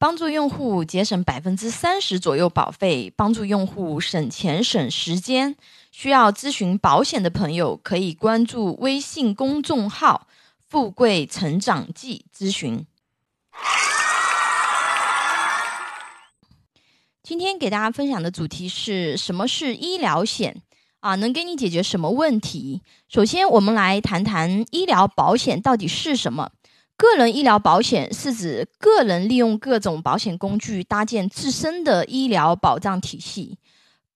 帮助用户节省百分之三十左右保费，帮助用户省钱省时间。需要咨询保险的朋友，可以关注微信公众号“富贵成长记”咨询。今天给大家分享的主题是什么是医疗险啊？能给你解决什么问题？首先，我们来谈谈医疗保险到底是什么。个人医疗保险是指个人利用各种保险工具搭建自身的医疗保障体系。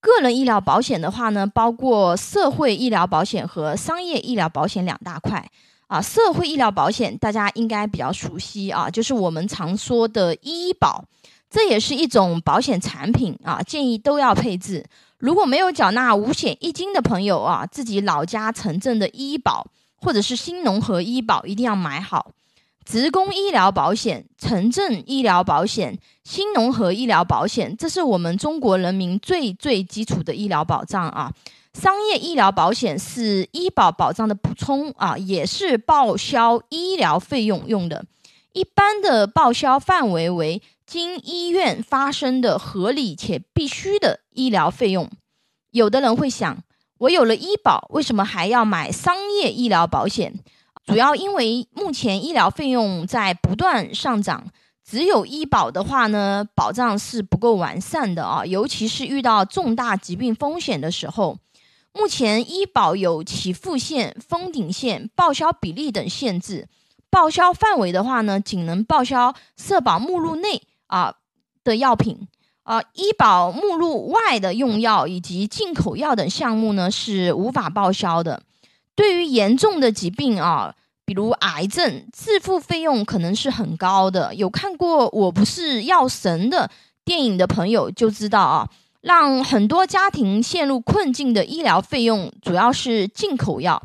个人医疗保险的话呢，包括社会医疗保险和商业医疗保险两大块。啊，社会医疗保险大家应该比较熟悉啊，就是我们常说的医保，这也是一种保险产品啊，建议都要配置。如果没有缴纳五险一金的朋友啊，自己老家城镇的医保或者是新农合医保一定要买好。职工医疗保险、城镇医疗保险、新农合医疗保险，这是我们中国人民最最基础的医疗保障啊。商业医疗保险是医保保障的补充啊，也是报销医疗费用用的。一般的报销范围为经医院发生的合理且必须的医疗费用。有的人会想，我有了医保，为什么还要买商业医疗保险？主要因为目前医疗费用在不断上涨，只有医保的话呢，保障是不够完善的啊，尤其是遇到重大疾病风险的时候。目前医保有起付线、封顶线、报销比例等限制，报销范围的话呢，仅能报销社保目录内啊的药品啊，医保目录外的用药以及进口药等项目呢是无法报销的。对于严重的疾病啊，比如癌症，自付费用可能是很高的。有看过《我不是药神》的电影的朋友就知道啊，让很多家庭陷入困境的医疗费用主要是进口药。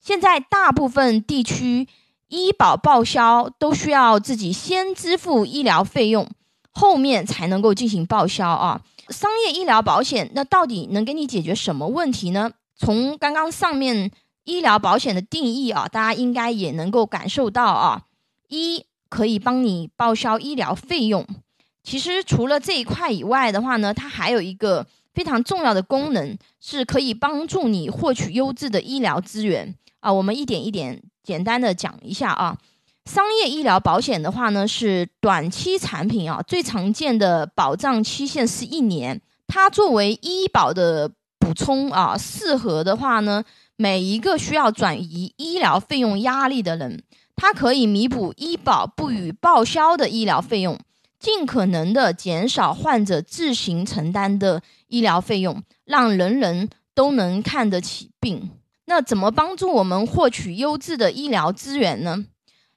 现在大部分地区医保报销都需要自己先支付医疗费用，后面才能够进行报销啊。商业医疗保险那到底能给你解决什么问题呢？从刚刚上面。医疗保险的定义啊，大家应该也能够感受到啊。一可以帮你报销医疗费用。其实除了这一块以外的话呢，它还有一个非常重要的功能，是可以帮助你获取优质的医疗资源啊。我们一点一点简单的讲一下啊。商业医疗保险的话呢，是短期产品啊，最常见的保障期限是一年。它作为医保的补充啊，适合的话呢。每一个需要转移医疗费用压力的人，它可以弥补医保不予报销的医疗费用，尽可能的减少患者自行承担的医疗费用，让人人都能看得起病。那怎么帮助我们获取优质的医疗资源呢？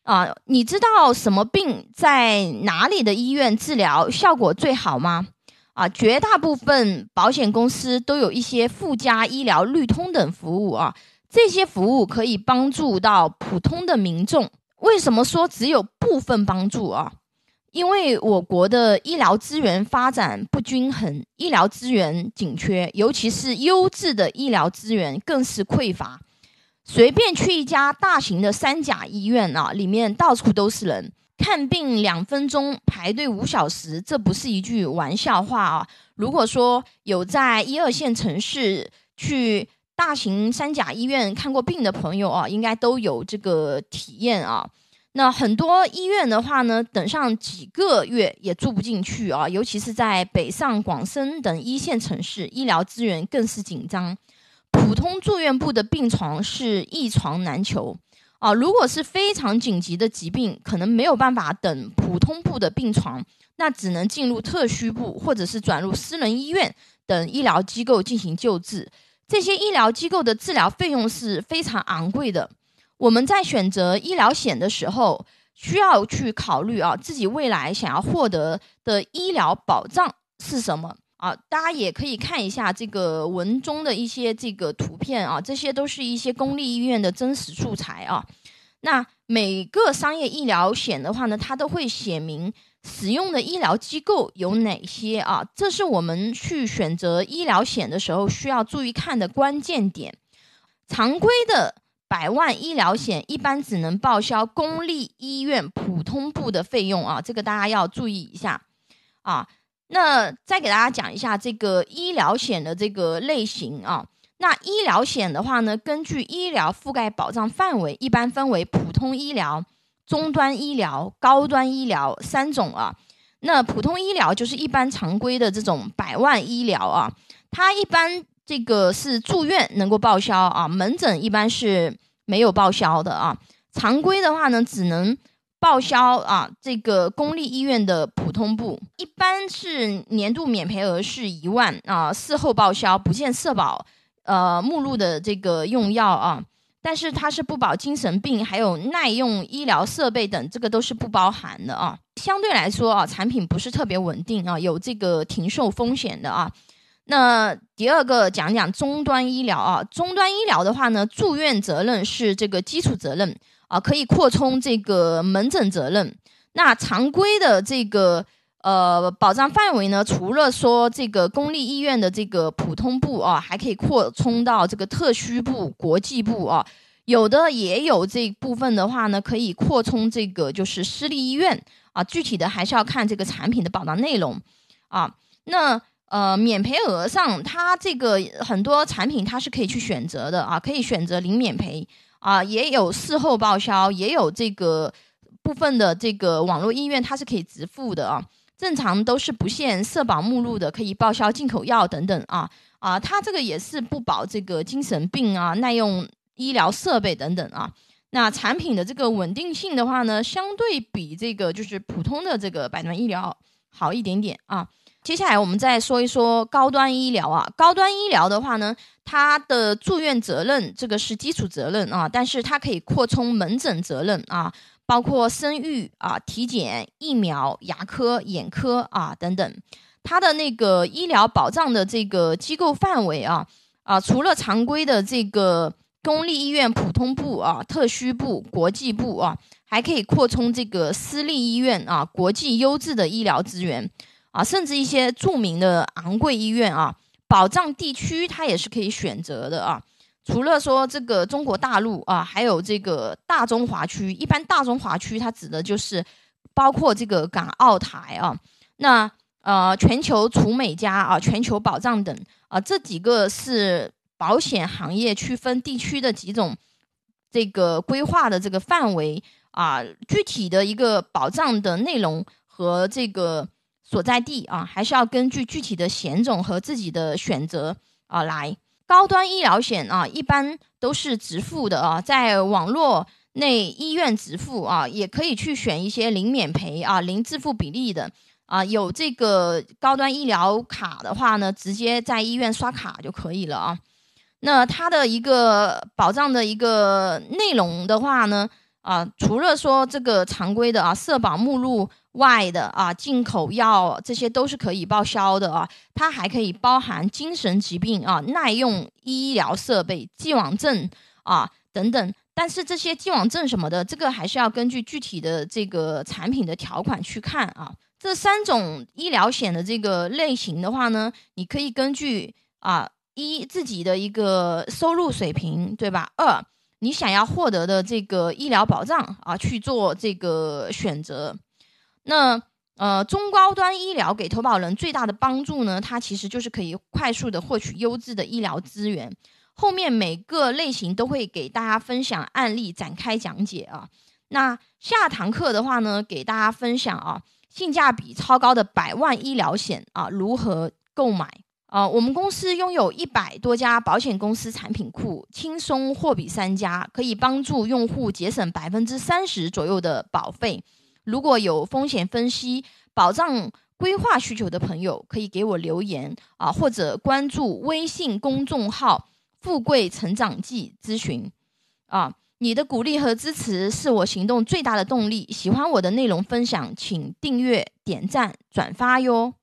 啊，你知道什么病在哪里的医院治疗效果最好吗？啊，绝大部分保险公司都有一些附加医疗绿通等服务啊，这些服务可以帮助到普通的民众。为什么说只有部分帮助啊？因为我国的医疗资源发展不均衡，医疗资源紧缺，尤其是优质的医疗资源更是匮乏。随便去一家大型的三甲医院啊，里面到处都是人。看病两分钟排队五小时，这不是一句玩笑话啊！如果说有在一二线城市去大型三甲医院看过病的朋友啊，应该都有这个体验啊。那很多医院的话呢，等上几个月也住不进去啊，尤其是在北上广深等一线城市，医疗资源更是紧张，普通住院部的病床是一床难求。啊，如果是非常紧急的疾病，可能没有办法等普通部的病床，那只能进入特需部，或者是转入私人医院等医疗机构进行救治。这些医疗机构的治疗费用是非常昂贵的。我们在选择医疗险的时候，需要去考虑啊，自己未来想要获得的医疗保障是什么。啊，大家也可以看一下这个文中的一些这个图片啊，这些都是一些公立医院的真实素材啊。那每个商业医疗险的话呢，它都会写明使用的医疗机构有哪些啊，这是我们去选择医疗险的时候需要注意看的关键点。常规的百万医疗险一般只能报销公立医院普通部的费用啊，这个大家要注意一下啊。那再给大家讲一下这个医疗险的这个类型啊。那医疗险的话呢，根据医疗覆盖保障范围，一般分为普通医疗、中端医疗、高端医疗三种啊。那普通医疗就是一般常规的这种百万医疗啊，它一般这个是住院能够报销啊，门诊一般是没有报销的啊。常规的话呢，只能报销啊这个公立医院的普通部，一般是年度免赔额是一万啊，事后报销不限社保。呃，目录的这个用药啊，但是它是不保精神病，还有耐用医疗设备等，这个都是不包含的啊。相对来说啊，产品不是特别稳定啊，有这个停售风险的啊。那第二个讲讲终端医疗啊，终端医疗的话呢，住院责任是这个基础责任啊，可以扩充这个门诊责任。那常规的这个。呃，保障范围呢，除了说这个公立医院的这个普通部啊，还可以扩充到这个特需部、国际部啊，有的也有这部分的话呢，可以扩充这个就是私立医院啊，具体的还是要看这个产品的保障内容啊。那呃，免赔额上，它这个很多产品它是可以去选择的啊，可以选择零免赔啊，也有事后报销，也有这个部分的这个网络医院它是可以直付的啊。正常都是不限社保目录的，可以报销进口药等等啊啊，它这个也是不保这个精神病啊、耐用医疗设备等等啊。那产品的这个稳定性的话呢，相对比这个就是普通的这个百万医疗好一点点啊。接下来我们再说一说高端医疗啊，高端医疗的话呢，它的住院责任这个是基础责任啊，但是它可以扩充门诊责任啊。包括生育啊、体检、疫苗、牙科、眼科啊等等，它的那个医疗保障的这个机构范围啊啊，除了常规的这个公立医院普通部啊、特需部、国际部啊，还可以扩充这个私立医院啊、国际优质的医疗资源啊，甚至一些著名的昂贵医院啊，保障地区它也是可以选择的啊。除了说这个中国大陆啊，还有这个大中华区。一般大中华区它指的就是包括这个港澳台啊，那呃全球除美加啊，全球保障等啊，这几个是保险行业区分地区的几种这个规划的这个范围啊，具体的一个保障的内容和这个所在地啊，还是要根据具体的险种和自己的选择啊来。高端医疗险啊，一般都是直付的啊，在网络内医院直付啊，也可以去选一些零免赔啊、零自付比例的啊。有这个高端医疗卡的话呢，直接在医院刷卡就可以了啊。那它的一个保障的一个内容的话呢？啊，除了说这个常规的啊，社保目录外的啊，进口药这些都是可以报销的啊，它还可以包含精神疾病啊、耐用医疗设备、既往症啊等等。但是这些既往症什么的，这个还是要根据具体的这个产品的条款去看啊。这三种医疗险的这个类型的话呢，你可以根据啊一自己的一个收入水平，对吧？二。你想要获得的这个医疗保障啊，去做这个选择。那呃，中高端医疗给投保人最大的帮助呢，它其实就是可以快速的获取优质的医疗资源。后面每个类型都会给大家分享案例展开讲解啊。那下堂课的话呢，给大家分享啊，性价比超高的百万医疗险啊，如何购买。啊，我们公司拥有一百多家保险公司产品库，轻松货比三家，可以帮助用户节省百分之三十左右的保费。如果有风险分析、保障规划需求的朋友，可以给我留言啊，或者关注微信公众号“富贵成长记”咨询。啊，你的鼓励和支持是我行动最大的动力。喜欢我的内容分享，请订阅、点赞、转发哟。